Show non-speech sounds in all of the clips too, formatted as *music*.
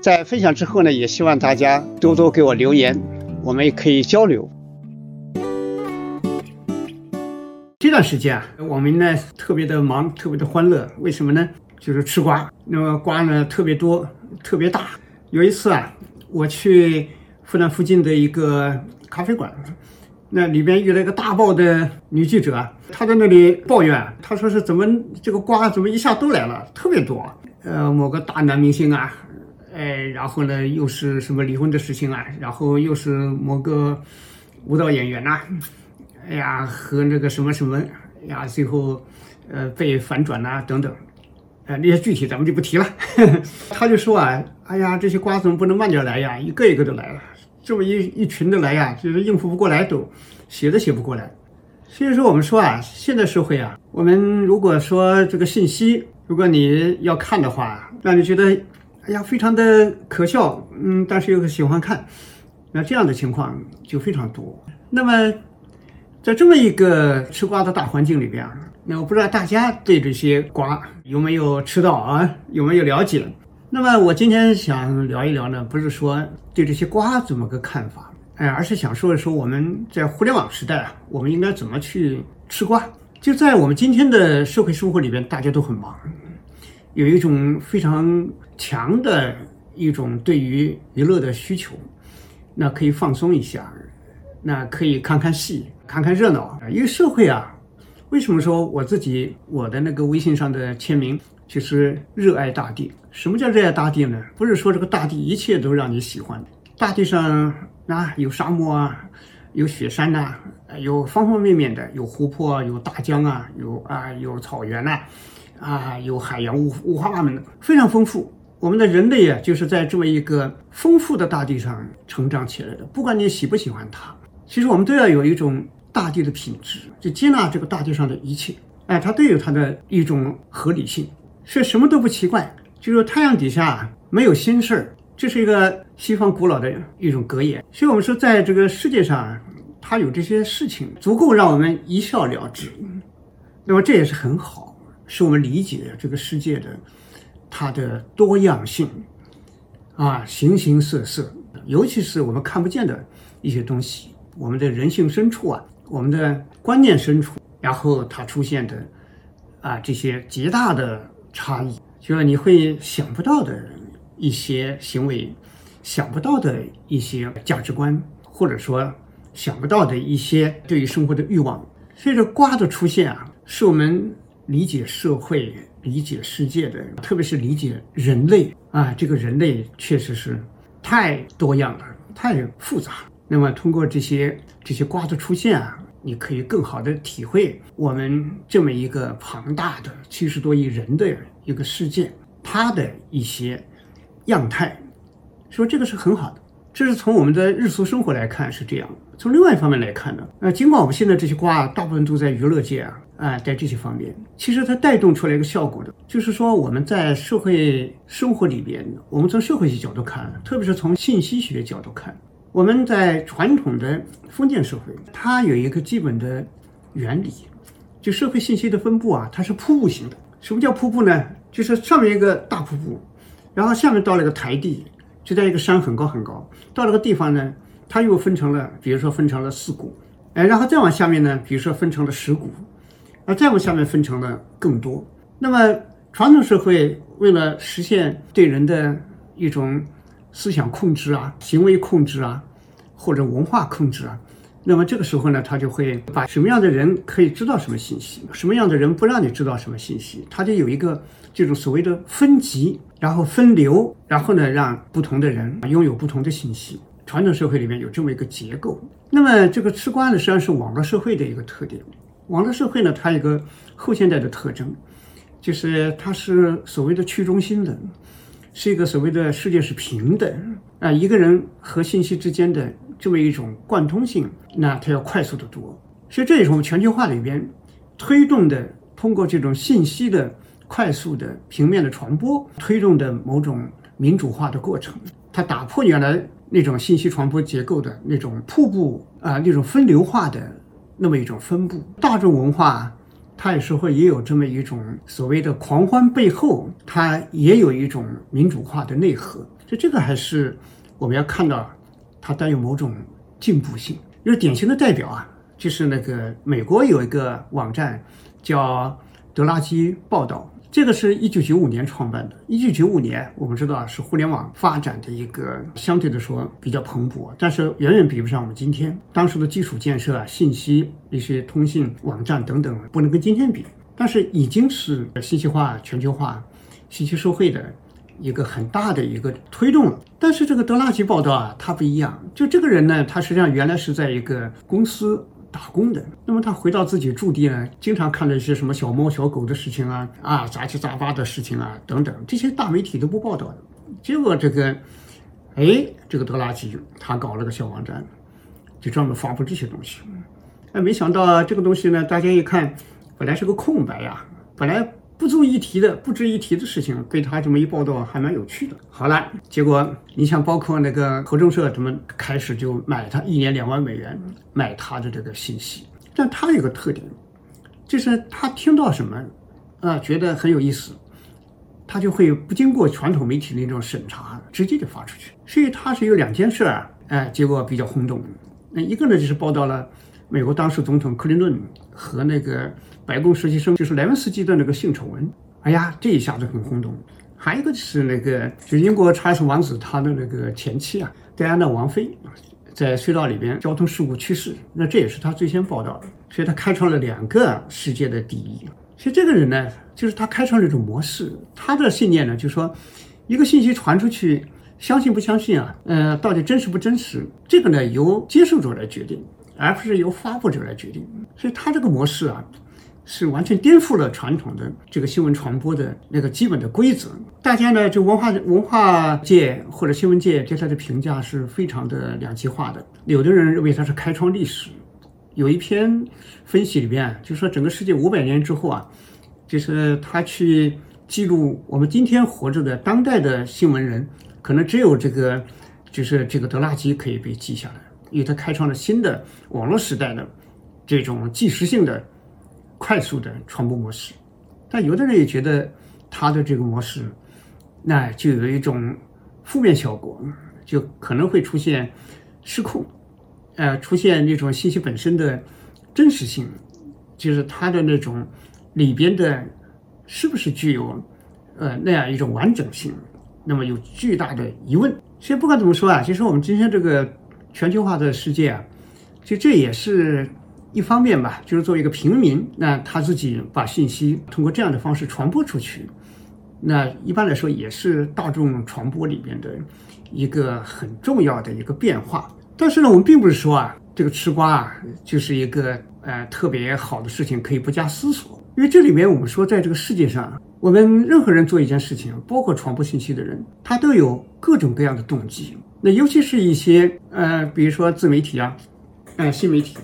在分享之后呢，也希望大家多多给我留言，我们也可以交流。这段时间啊，我们呢特别的忙，特别的欢乐。为什么呢？就是吃瓜。那么瓜呢特别多，特别大。有一次啊，我去复旦附近的一个咖啡馆，那里边遇到一个大爆的女记者，她在那里抱怨，她说是怎么这个瓜怎么一下都来了，特别多。呃，某个大男明星啊。哎，然后呢，又是什么离婚的事情啊？然后又是某个舞蹈演员呐，哎呀，和那个什么什么呀，最后呃被反转呐等等，呃那些具体咱们就不提了。呵 *laughs* 呵他就说啊，哎呀，这些瓜怎么不能慢点来呀？一个一个都来了，这么一一群的来呀，就是应付不过来，都写都写不过来。所以说我们说啊，现在社会啊，我们如果说这个信息，如果你要看的话，让你觉得。哎呀，非常的可笑，嗯，但是又喜欢看，那这样的情况就非常多。那么，在这么一个吃瓜的大环境里边，那我不知道大家对这些瓜有没有吃到啊，有没有了解？那么我今天想聊一聊呢，不是说对这些瓜怎么个看法，哎，而是想说一说我们在互联网时代啊，我们应该怎么去吃瓜？就在我们今天的社会生活里边，大家都很忙。有一种非常强的一种对于娱乐的需求，那可以放松一下，那可以看看戏，看看热闹。因为社会啊，为什么说我自己我的那个微信上的签名就是热爱大地？什么叫热爱大地呢？不是说这个大地一切都让你喜欢，大地上啊有沙漠啊，有雪山呐，有方方面面的，有湖泊，有大江啊，有啊有草原呐。啊有海洋五五花八门的，非常丰富。我们的人类啊，就是在这么一个丰富的大地上成长起来的。不管你喜不喜欢它，其实我们都要有一种大地的品质，就接纳这个大地上的一切。哎，它都有它的一种合理性，所以什么都不奇怪。就是太阳底下没有心事儿，这是一个西方古老的一种格言。所以我们说，在这个世界上，它有这些事情足够让我们一笑了之。那么这也是很好。是我们理解这个世界的它的多样性啊，形形色色，尤其是我们看不见的一些东西，我们的人性深处啊，我们的观念深处，然后它出现的啊这些极大的差异，就是你会想不到的一些行为，想不到的一些价值观，或者说想不到的一些对于生活的欲望。随着瓜的出现啊，是我们。理解社会、理解世界的，特别是理解人类啊，这个人类确实是太多样了，太复杂。那么通过这些这些瓜的出现啊，你可以更好的体会我们这么一个庞大的七十多亿人的一个世界，它的一些样态，说这个是很好的。这是从我们的日俗生活来看是这样。从另外一方面来看呢，呃，尽管我们现在这些瓜大部分都在娱乐界啊。啊，在这些方面，其实它带动出来一个效果的，就是说我们在社会生活里边，我们从社会学角度看，特别是从信息学角度看，我们在传统的封建社会，它有一个基本的原理，就社会信息的分布啊，它是瀑布型的。什么叫瀑布呢？就是上面一个大瀑布，然后下面到了一个台地，就在一个山很高很高，到那个地方呢，它又分成了，比如说分成了四股，哎，然后再往下面呢，比如说分成了十股。那再往下面分成了更多。那么传统社会为了实现对人的一种思想控制啊、行为控制啊，或者文化控制啊。那么这个时候呢，他就会把什么样的人可以知道什么信息，什么样的人不让你知道什么信息，他就有一个这种所谓的分级，然后分流，然后呢，让不同的人拥有不同的信息。传统社会里面有这么一个结构。那么这个吃瓜呢，实际上是网络社会的一个特点。网络社会呢，它有个后现代的特征，就是它是所谓的去中心的，是一个所谓的世界是平等啊，一个人和信息之间的。这么一种贯通性，那它要快速的多，所以这也是我们全球化里边推动的，通过这种信息的快速的平面的传播，推动的某种民主化的过程。它打破原来那种信息传播结构的那种瀑布啊，那种分流化的那么一种分布。大众文化它有时候也有这么一种所谓的狂欢背后，它也有一种民主化的内核。所以这个还是我们要看到。它带有某种进步性，一个典型的代表啊，就是那个美国有一个网站叫德拉基报道，这个是一九九五年创办的。一九九五年，我们知道是互联网发展的一个相对的说比较蓬勃，但是远远比不上我们今天当时的基础建设啊，信息一些通信网站等等，不能跟今天比。但是已经是信息化、全球化、信息社会的。一个很大的一个推动了，但是这个德拉吉报道啊，他不一样。就这个人呢，他实际上原来是在一个公司打工的。那么他回到自己驻地呢，经常看到一些什么小猫小狗的事情啊，啊杂七杂八的事情啊等等，这些大媒体都不报道的。结果这个，哎，这个德拉吉他搞了个小网站，就专门发布这些东西。哎，没想到这个东西呢，大家一看，本来是个空白呀，本来。不足一提的、不值一提的事情，被他这么一报道，还蛮有趣的。好了，结果你像包括那个合众社，怎么开始就买他一年两万美元买他的这个信息？但他有个特点，就是他听到什么，啊，觉得很有意思，他就会不经过传统媒体那种审查，直接就发出去。所以他是有两件事儿，哎，结果比较轰动。那一个呢，就是报道了美国当时总统克林顿和那个。白宫实习生就是莱文斯基的那个性丑闻，哎呀，这一下子很轰动。还有一个就是那个，就英国查尔斯王子他的那个前妻啊，戴安娜王妃，在隧道里边交通事故去世，那这也是他最先报道的，所以他开创了两个世界的第一。所以这个人呢，就是他开创了一种模式，他的信念呢，就是说，一个信息传出去，相信不相信啊？呃，到底真实不真实？这个呢，由接受者来决定，而不是由发布者来决定。所以他这个模式啊。是完全颠覆了传统的这个新闻传播的那个基本的规则。大家呢，就文化文化界或者新闻界对他的评价是非常的两极化的。有的人认为他是开创历史，有一篇分析里边就说整个世界五百年之后啊，就是他去记录我们今天活着的当代的新闻人，可能只有这个就是这个德拉基可以被记下来，因为他开创了新的网络时代的这种即时性的。快速的传播模式，但有的人也觉得他的这个模式，那就有一种负面效果，就可能会出现失控，呃，出现那种信息本身的真实性，就是它的那种里边的，是不是具有呃那样一种完整性，那么有巨大的疑问。所以不管怎么说啊，其实我们今天这个全球化的世界啊，就这也是。一方面吧，就是作为一个平民，那他自己把信息通过这样的方式传播出去，那一般来说也是大众传播里边的一个很重要的一个变化。但是呢，我们并不是说啊，这个吃瓜啊就是一个呃特别好的事情，可以不加思索。因为这里面我们说，在这个世界上，我们任何人做一件事情，包括传播信息的人，他都有各种各样的动机。那尤其是一些呃，比如说自媒体啊，呃，新媒体。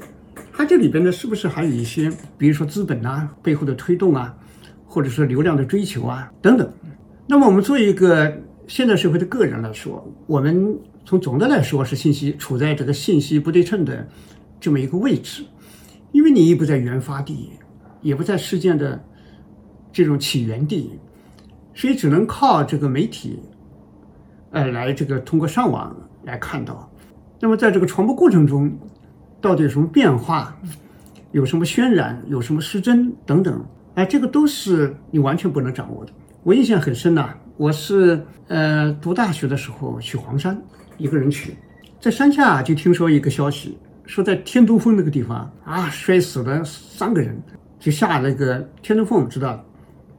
它这里边呢，是不是还有一些，比如说资本啊背后的推动啊，或者说流量的追求啊等等？那么我们作为一个现代社会的个人来说，我们从总的来说是信息处在这个信息不对称的这么一个位置，因为你也不在原发地，也不在事件的这种起源地，所以只能靠这个媒体，呃，来这个通过上网来看到。那么在这个传播过程中，到底有什么变化？有什么渲染？有什么失真等等？哎，这个都是你完全不能掌握的。我印象很深呐，我是呃读大学的时候去黄山，一个人去，在山下就听说一个消息，说在天都峰那个地方啊摔死了三个人，就下那个天都峰，知道，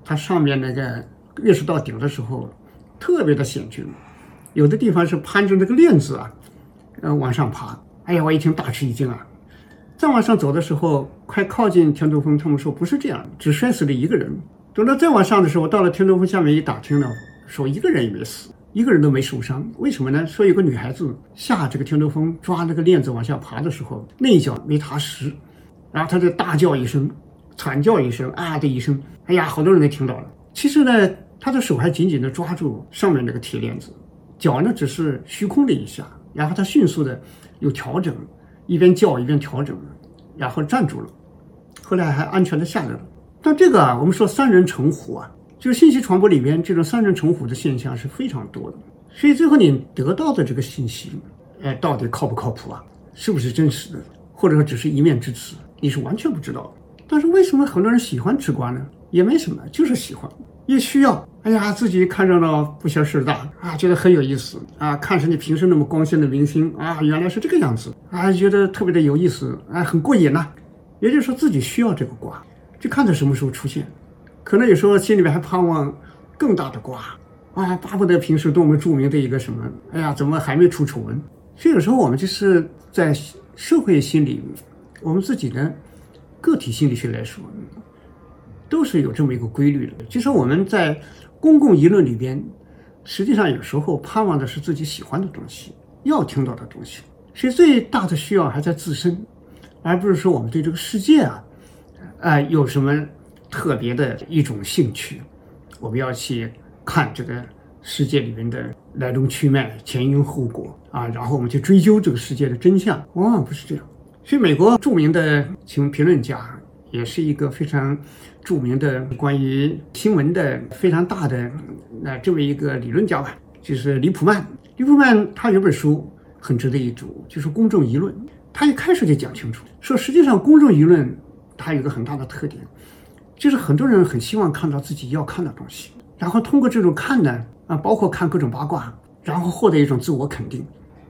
它上面那个越是到顶的时候，特别的险峻，有的地方是攀着那个链子啊，呃往上爬。哎呀，我一听大吃一惊啊！再往上走的时候，快靠近天都峰，他们说不是这样，只摔死了一个人。等到再往上的时候，到了天都峰下面一打听呢，说一个人也没死，一个人都没受伤。为什么呢？说有个女孩子下这个天都峰抓那个链子往下爬的时候，那一脚没踏实，然后她就大叫一声，惨叫一声，啊的一声，哎呀，好多人都听到了。其实呢，她的手还紧紧地抓住上面那个铁链子，脚呢只是虚空了一下，然后他迅速的又调整，一边叫一边调整，然后站住了，后来还安全的下来了。但这个啊，我们说三人成虎啊，就是信息传播里边这种三人成虎的现象是非常多的。所以最后你得到的这个信息，哎，到底靠不靠谱啊？是不是真实的？或者说只是一面之词，你是完全不知道。但是为什么很多人喜欢吃瓜呢？也没什么，就是喜欢，也需要。哎呀，自己看热闹不嫌事大啊，觉得很有意思啊。看着你平时那么光鲜的明星啊，原来是这个样子啊，觉得特别的有意思啊，很过瘾呐。也就是说自己需要这个瓜。就看他什么时候出现，可能有时候心里面还盼望更大的瓜啊，巴不得平时多么著名的一个什么，哎呀，怎么还没出丑闻？所以有时候我们就是在社会心理，我们自己的个体心理学来说，都是有这么一个规律的，就是我们在公共舆论里边，实际上有时候盼望的是自己喜欢的东西，要听到的东西，所以最大的需要还在自身，而不是说我们对这个世界啊。啊，有什么特别的一种兴趣？我们要去看这个世界里面的来龙去脉、前因后果啊，然后我们去追究这个世界的真相。往往不是这样。所以，美国著名的请评论家，也是一个非常著名的关于新闻的非常大的那这么一个理论家吧，就是李普曼。李普曼他有本书很值得一读，就是《公众舆论》。他一开始就讲清楚，说实际上公众舆论。它有一个很大的特点，就是很多人很希望看到自己要看的东西，然后通过这种看呢，啊，包括看各种八卦，然后获得一种自我肯定，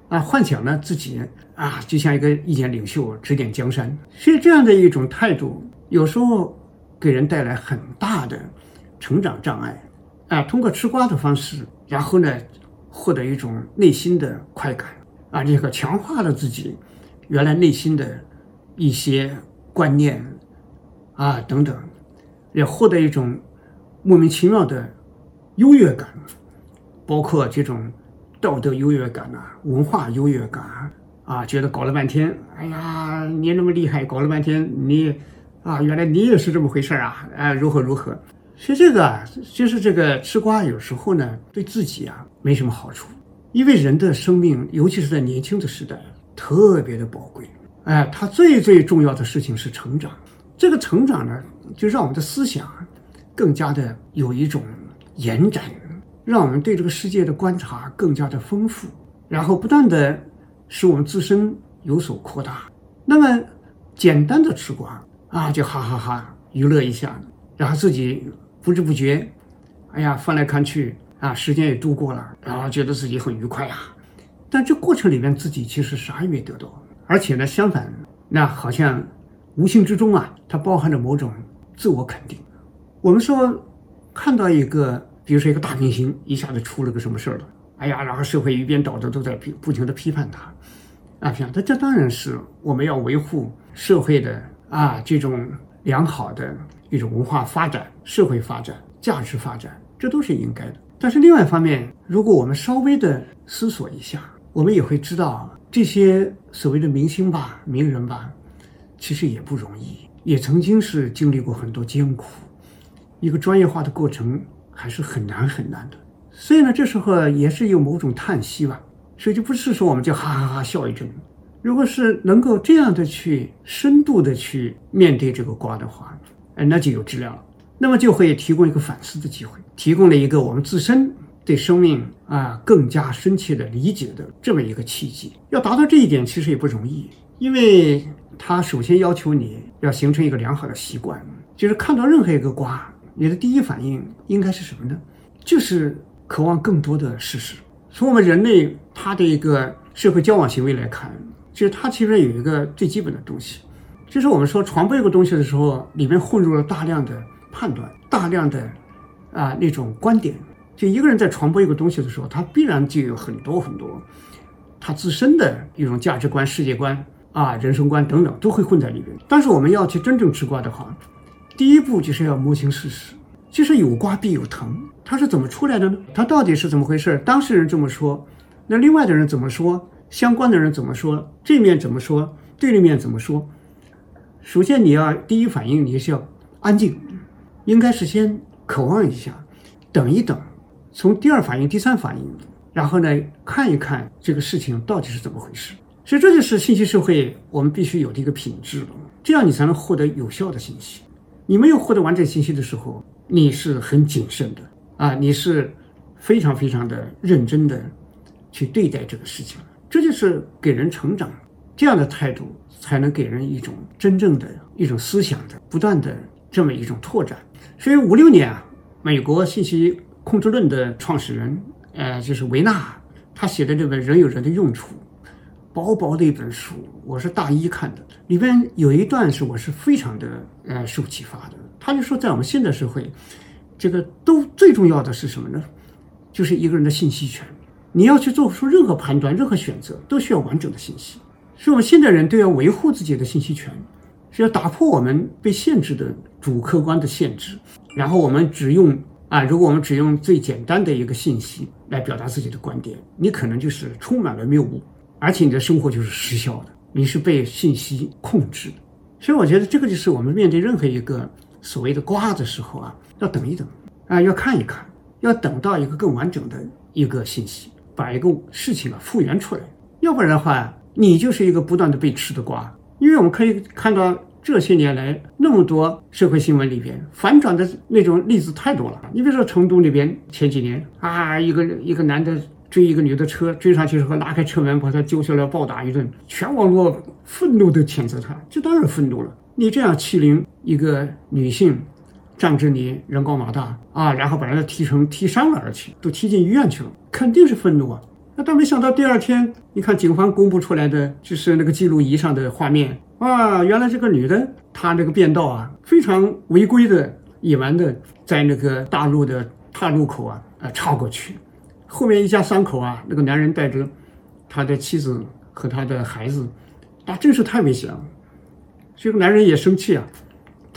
啊，幻想呢自己啊就像一个意见领袖指点江山，所以这样的一种态度有时候给人带来很大的成长障碍，啊，通过吃瓜的方式，然后呢获得一种内心的快感，啊，这个强化了自己原来内心的一些观念。啊，等等，也获得一种莫名其妙的优越感，包括这种道德优越感呐，文化优越感啊，觉得搞了半天，哎呀，你那么厉害，搞了半天，你啊，原来你也是这么回事啊，啊，如何如何？其实这个啊，就是这个吃瓜，有时候呢，对自己啊没什么好处，因为人的生命，尤其是在年轻的时代，特别的宝贵，哎，他最最重要的事情是成长。这个成长呢，就让我们的思想更加的有一种延展，让我们对这个世界的观察更加的丰富，然后不断的使我们自身有所扩大。那么简单的吃瓜啊，就哈哈哈娱乐一下，然后自己不知不觉，哎呀翻来看去啊，时间也度过了，然后觉得自己很愉快啊。但这过程里面自己其实啥也没得到，而且呢，相反，那好像。无形之中啊，它包含着某种自我肯定。我们说，看到一个，比如说一个大明星一下子出了个什么事儿了，哎呀，然后社会一边倒的都在批不停的批判他，啊，这样，这这当然是我们要维护社会的啊这种良好的一种文化发展、社会发展、价值发展，这都是应该的。但是另外一方面，如果我们稍微的思索一下，我们也会知道，这些所谓的明星吧、名人吧。其实也不容易，也曾经是经历过很多艰苦，一个专业化的过程还是很难很难的。所以呢，这时候也是有某种叹息吧。所以就不是说我们就哈哈哈笑一阵。如果是能够这样的去深度的去面对这个瓜的话，哎，那就有质量了。那么就会提供一个反思的机会，提供了一个我们自身对生命啊更加深切的理解的这么一个契机。要达到这一点，其实也不容易，因为。它首先要求你要形成一个良好的习惯，就是看到任何一个瓜，你的第一反应应该是什么呢？就是渴望更多的事实。从我们人类他的一个社会交往行为来看，就是它其实有一个最基本的东西，就是我们说传播一个东西的时候，里面混入了大量的判断，大量的啊那种观点。就一个人在传播一个东西的时候，他必然就有很多很多他自身的一种价值观、世界观啊、人生观等等都会混在里面。但是我们要去真正吃瓜的话，第一步就是要摸清事实，就是有瓜必有藤。它是怎么出来的呢？它到底是怎么回事？当事人这么说，那另外的人怎么说？相关的人怎么说？这面怎么说？对立面怎么说？首先，你要第一反应，你是要安静，应该是先渴望一下，等一等，从第二反应、第三反应，然后呢，看一看这个事情到底是怎么回事。所以，这就是信息社会我们必须有的一个品质，这样你才能获得有效的信息。你没有获得完整信息的时候，你是很谨慎的啊，你是非常非常的认真的去对待这个事情。这就是给人成长这样的态度，才能给人一种真正的一种思想的不断的这么一种拓展。所以五六年啊，美国信息控制论的创始人，呃，就是维纳，他写的这本《人有人的用处》，薄薄的一本书，我是大一看的，里边有一段是我是非常的呃受启发的。他就说，在我们现代社会，这个都最重要的是什么呢？就是一个人的信息权。你要去做出任何判断、任何选择，都需要完整的信息。所以，我们现代人都要维护自己的信息权，是要打破我们被限制的主客观的限制。然后，我们只用啊，如果我们只用最简单的一个信息来表达自己的观点，你可能就是充满了谬误，而且你的生活就是失效的，你是被信息控制的。所以，我觉得这个就是我们面对任何一个所谓的瓜的时候啊，要等一等啊，要看一看，要等到一个更完整的一个信息。把一个事情啊复原出来，要不然的话，你就是一个不断的被吃的瓜。因为我们可以看到这些年来那么多社会新闻里边反转的那种例子太多了。你比如说成都那边前几年啊，一个一个男的追一个女的车，追上去之后拉开车门把她揪下来暴打一顿，全网络愤怒的谴责他，这当然愤怒了。你这样欺凌一个女性，仗着你人高马大啊，然后把人家踢成踢伤了而且，都踢进医院去了。肯定是愤怒啊！那但没想到第二天，你看警方公布出来的就是那个记录仪上的画面，啊，原来这个女的她那个变道啊，非常违规的、野蛮的，在那个大路的岔路口啊，呃，插过去。后面一家三口啊，那个男人带着他的妻子和他的孩子，那真是太危险了。这个男人也生气啊，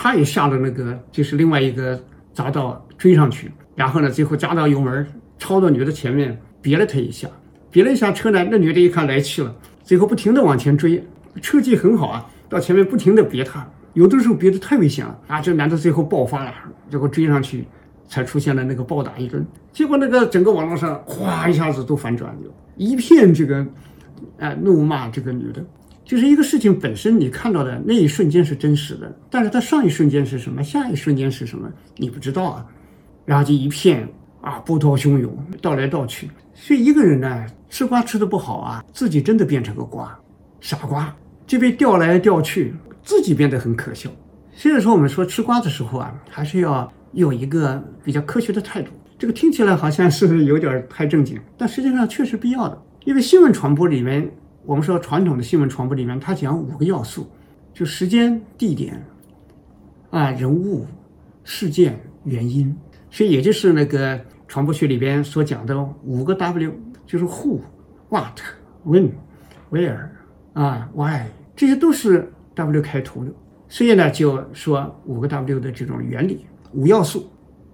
他也下了那个就是另外一个匝道追上去，然后呢，最后加到油门。超到女的前面，别了她一下，别了一下车呢，那女的一看来气了，最后不停的往前追，车技很好啊，到前面不停的别她，有的时候别的太危险了啊，这男的最后爆发了，结果追上去，才出现了那个暴打一顿，结果那个整个网络上哗一下子都反转了，一片这个，啊怒骂这个女的，就是一个事情本身你看到的那一瞬间是真实的，但是它上一瞬间是什么，下一瞬间是什么，你不知道啊，然后就一片。啊，波涛汹涌，倒来倒去。所以一个人呢，吃瓜吃的不好啊，自己真的变成个瓜，傻瓜，就被调来调去，自己变得很可笑。所以说，我们说吃瓜的时候啊，还是要有一个比较科学的态度。这个听起来好像是有点太正经，但实际上确实必要的。因为新闻传播里面，我们说传统的新闻传播里面，它讲五个要素，就时间、地点，啊，人物、事件、原因。所以，也就是那个传播学里边所讲的五个 W，就是 Who、What、When、Where 啊、Why，这些都是 W 开头的。所以呢，就说五个 W 的这种原理，五要素。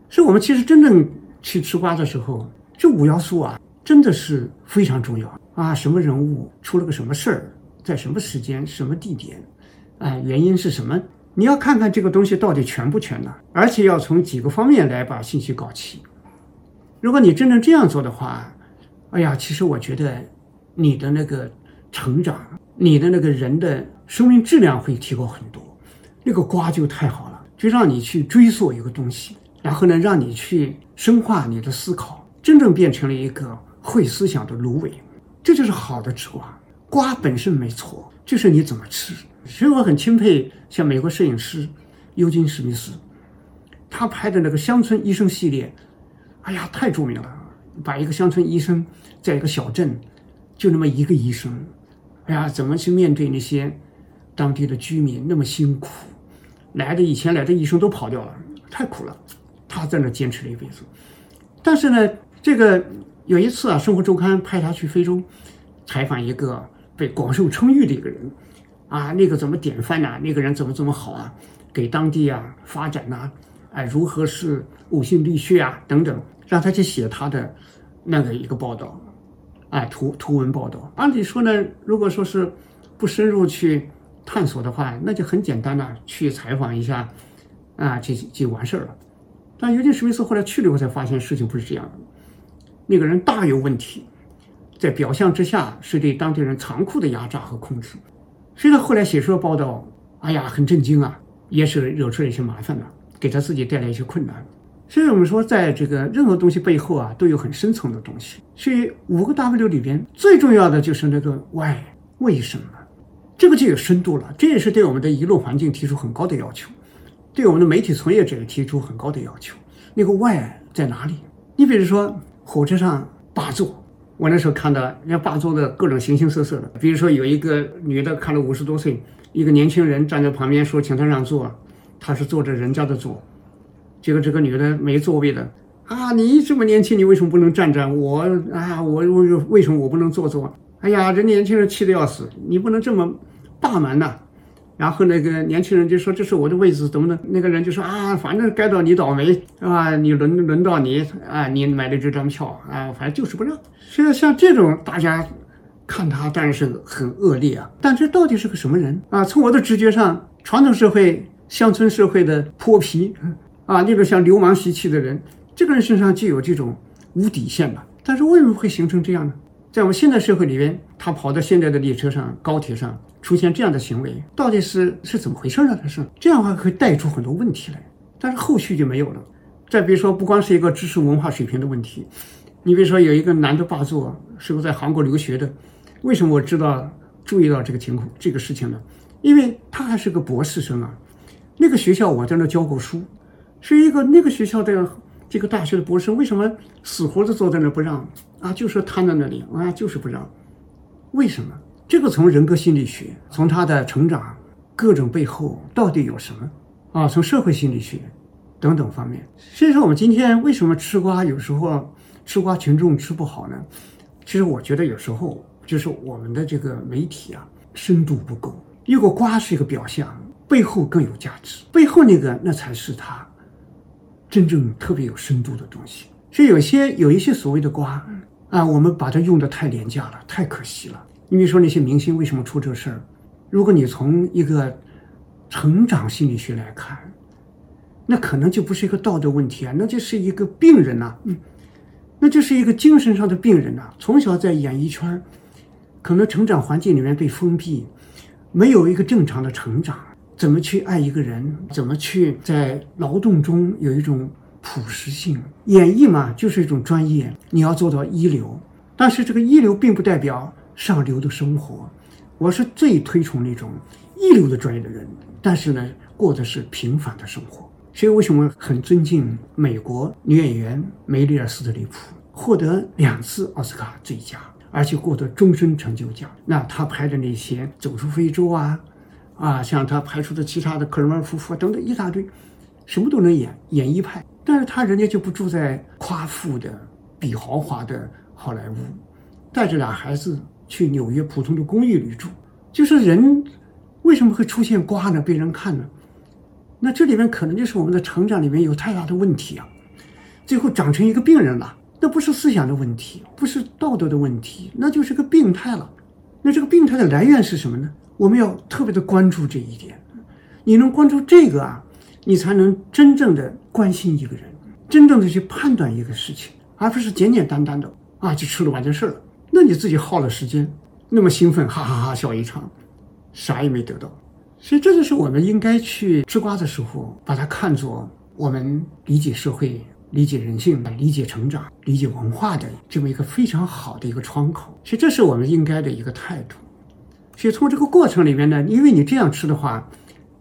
所以我们其实真正去吃瓜的时候，这五要素啊，真的是非常重要啊。什么人物出了个什么事儿，在什么时间、什么地点，啊，原因是什么？你要看看这个东西到底全不全呢？而且要从几个方面来把信息搞齐。如果你真正这样做的话，哎呀，其实我觉得你的那个成长，你的那个人的生命质量会提高很多。那个瓜就太好了，就让你去追溯一个东西，然后呢，让你去深化你的思考，真正变成了一个会思想的芦苇。这就是好的吃瓜。瓜本身没错，就是你怎么吃。所以我很钦佩像美国摄影师，尤金·史密斯，他拍的那个乡村医生系列，哎呀，太著名了。把一个乡村医生在一个小镇，就那么一个医生，哎呀，怎么去面对那些当地的居民那么辛苦？来的以前来的医生都跑掉了，太苦了。他在那坚持了一辈子。但是呢，这个有一次啊，《生活周刊》派他去非洲采访一个被广受称誉的一个人，啊，那个怎么典范呐？那个人怎么怎么好啊？给当地啊发展呐，哎，如何是呕心沥血啊等等，让他去写他的那个一个报道，哎，图图文报道。按理说呢，如果说是不深入去探索的话，那就很简单的去采访一下，啊，就就完事儿了。但尤金·史密斯后来去了以后才发现事情不是这样的，那个人大有问题，在表象之下是对当地人残酷的压榨和控制。所以他后来写出了报道，哎呀，很震惊啊。也是惹出了一些麻烦了，给他自己带来一些困难。所以我们说，在这个任何东西背后啊，都有很深层的东西。所以五个 W 里边最重要的就是那个 Why，为什么？这个就有深度了。这也是对我们的舆论环境提出很高的要求，对我们的媒体从业者提出很高的要求。那个 Why 在哪里？你比如说火车上霸座，我那时候看到人家霸座的各种形形色色的。比如说有一个女的，看了五十多岁。一个年轻人站在旁边说：“请她让座。”她是坐着人家的座，结果这个女的没座位的啊！你这么年轻，你为什么不能站站？我啊，我我为什么我不能坐坐？哎呀，这年轻人气得要死！你不能这么霸蛮呐！然后那个年轻人就说：“这是我的位置，怎么能？”那个人就说：“啊，反正该到你倒霉啊？你轮轮到你啊，你买的这张票啊，反正就是不让。”所以像这种大家。看他当然是很恶劣啊，但这到底是个什么人啊？从我的直觉上，传统社会、乡村社会的泼皮啊，那个像流氓习气的人，这个人身上就有这种无底线吧。但是为什么会形成这样呢？在我们现代社会里边，他跑到现在的列车上、高铁上出现这样的行为，到底是是怎么回事呢？他是这样的话会带出很多问题来，但是后续就没有了。再比如说，不光是一个知识文化水平的问题，你比如说有一个男的霸座，是个在韩国留学的。为什么我知道注意到这个情况这个事情呢？因为他还是个博士生啊，那个学校我在那教过书，是一个那个学校的这个大学的博士生，为什么死活的坐在那不让啊？就说瘫在那里啊，就是不让。为什么？这个从人格心理学，从他的成长各种背后到底有什么啊？从社会心理学等等方面。所以说，我们今天为什么吃瓜有时候吃瓜群众吃不好呢？其实我觉得有时候。就是我们的这个媒体啊，深度不够。一个瓜是一个表象，背后更有价值，背后那个那才是它真正特别有深度的东西。所以有些有一些所谓的瓜啊，我们把它用的太廉价了，太可惜了。你比如说那些明星为什么出这事儿？如果你从一个成长心理学来看，那可能就不是一个道德问题啊，那就是一个病人呐，嗯，那就是一个精神上的病人呐，从小在演艺圈。可能成长环境里面被封闭，没有一个正常的成长，怎么去爱一个人？怎么去在劳动中有一种朴实性？演艺嘛，就是一种专业，你要做到一流。但是这个一流并不代表上流的生活。我是最推崇那种一流的专业的人，但是呢，过的是平凡的生活。所以为什么很尊敬美国女演员梅丽尔·斯特里普，获得两次奥斯卡最佳？而且获得终身成就奖。那她拍的那些《走出非洲》啊，啊，像他拍出的其他的科尔曼夫妇等等一大堆，什么都能演，演艺派。但是他人家就不住在夸富的、比豪华的好莱坞，带着俩孩子去纽约普通的公寓里住。就是人为什么会出现瓜呢？被人看呢？那这里面可能就是我们的成长里面有太大的问题啊，最后长成一个病人了。那不是思想的问题，不是道德的问题，那就是个病态了。那这个病态的来源是什么呢？我们要特别的关注这一点。你能关注这个啊，你才能真正的关心一个人，真正的去判断一个事情，而不是简简单单的啊就吃了完事儿了。那你自己耗了时间，那么兴奋，哈哈哈笑一场，啥也没得到。所以这就是我们应该去吃瓜的时候，把它看作我们理解社会。理解人性、理解成长、理解文化的这么一个非常好的一个窗口，其实这是我们应该的一个态度。所以从这个过程里面呢，因为你这样吃的话，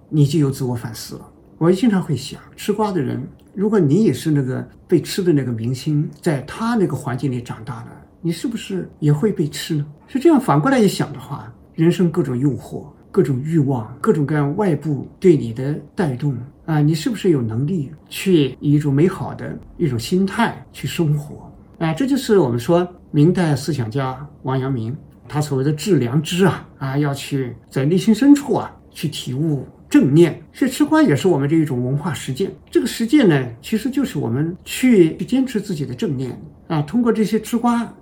你就有自我反思了。我经常会想，吃瓜的人，如果你也是那个被吃的那个明星，在他那个环境里长大的，你是不是也会被吃呢？是这样，反过来一想的话，人生各种诱惑、各种欲望、各种各样外部对你的带动啊，你是不是有能力去以一种美好的一种心态去生活？啊，这就是我们说明代思想家王阳明他所谓的致良知啊啊，要去在内心深处啊去体悟。正念，所以吃瓜也是我们这一种文化实践。这个实践呢，其实就是我们去去坚持自己的正念啊，通过这些吃瓜，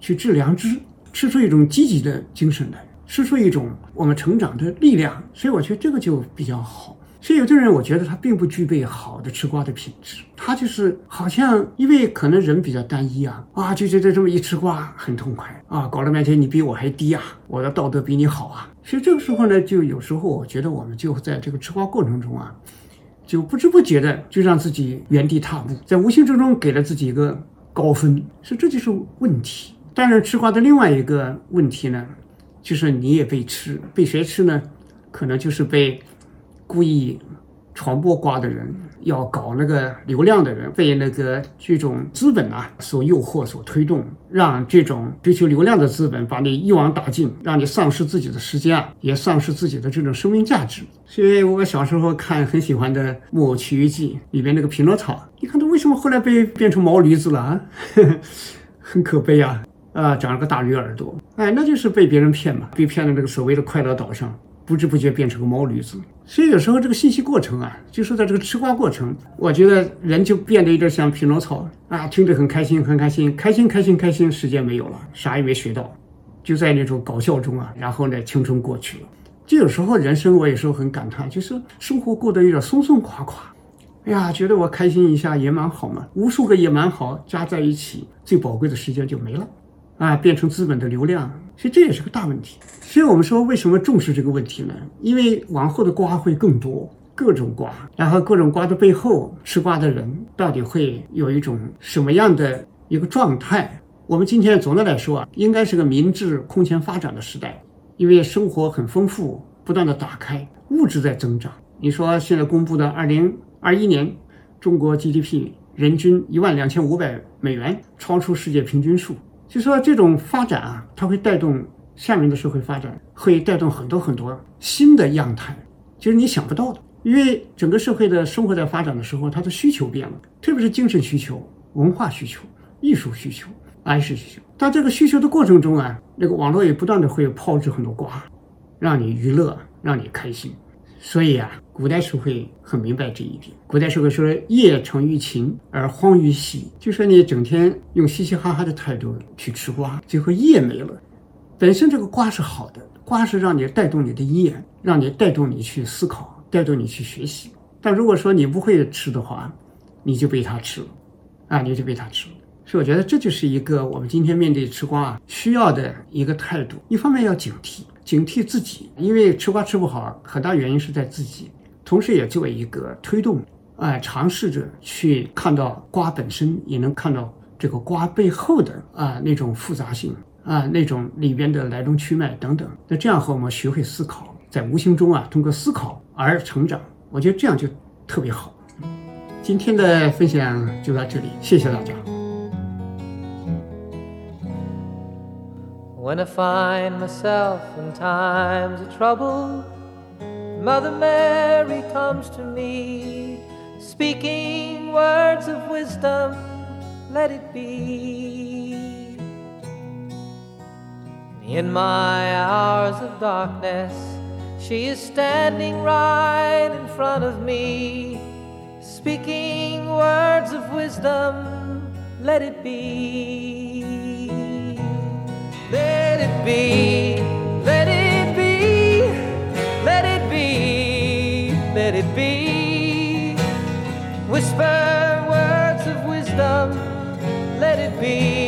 去治良知，吃出一种积极的精神来，吃出一种我们成长的力量。所以我觉得这个就比较好。所以有的人，我觉得他并不具备好的吃瓜的品质，他就是好像因为可能人比较单一啊，啊就觉得这么一吃瓜很痛快啊，搞了半天你比我还低啊，我的道德比你好啊。所以这个时候呢，就有时候我觉得我们就在这个吃瓜过程中啊，就不知不觉的就让自己原地踏步，在无形之中给了自己一个高分，所以这就是问题。当然，吃瓜的另外一个问题呢，就是你也被吃，被谁吃呢？可能就是被。故意传播瓜的人，要搞那个流量的人，被那个这种资本啊所诱惑、所推动，让这种追求流量的资本把你一网打尽，让你丧失自己的时间啊，也丧失自己的这种生命价值。所以我小时候看很喜欢的《木偶奇遇记》里边那个匹诺曹，你看他为什么后来被变成毛驴子了啊？*laughs* 很可悲啊！啊，长了个大驴耳朵，哎，那就是被别人骗嘛，被骗到那个所谓的快乐岛上。不知不觉变成个毛驴子，所以有时候这个信息过程啊，就是在这个吃瓜过程，我觉得人就变得有点像匹诺曹啊，听着很开心，很开心，开心，开心，开心，时间没有了，啥也没学到，就在那种搞笑中啊，然后呢，青春过去了。就有时候人生，我有时候很感叹，就是生活过得有点松松垮垮，哎呀，觉得我开心一下也蛮好嘛，无数个也蛮好加在一起，最宝贵的时间就没了。啊，变成资本的流量，所以这也是个大问题。所以我们说，为什么重视这个问题呢？因为往后的瓜会更多，各种瓜，然后各种瓜的背后，吃瓜的人到底会有一种什么样的一个状态？我们今天总的来说啊，应该是个民智空前发展的时代，因为生活很丰富，不断的打开，物质在增长。你说现在公布的二零二一年中国 GDP 人均一万两千五百美元，超出世界平均数。就说这种发展啊，它会带动下面的社会发展，会带动很多很多新的样态，就是你想不到的。因为整个社会的生活在发展的时候，它的需求变了，特别是精神需求、文化需求、艺术需求、安适需求。在这个需求的过程中啊，那个网络也不断的会抛掷很多瓜，让你娱乐，让你开心。所以啊，古代社会很明白这一点。古代社会说“业成于勤而荒于嬉”，就说你整天用嘻嘻哈哈的态度去吃瓜，最后业没了。本身这个瓜是好的，瓜是让你带动你的业，让你带动你去思考，带动你去学习。但如果说你不会吃的话，你就被他吃了，啊，你就被他吃了。所以我觉得这就是一个我们今天面对吃瓜啊需要的一个态度。一方面要警惕。警惕自己，因为吃瓜吃不好，很大原因是在自己。同时，也作为一个推动，啊，尝试着去看到瓜本身，也能看到这个瓜背后的啊那种复杂性啊，那种里边的来龙去脉等等。那这样和我们学会思考，在无形中啊，通过思考而成长，我觉得这样就特别好。今天的分享就到这里，谢谢大家。When I find myself in times of trouble, Mother Mary comes to me, speaking words of wisdom, let it be. In my hours of darkness, she is standing right in front of me, speaking words of wisdom, let it be. Let it be, Whisper words of wisdom, let it be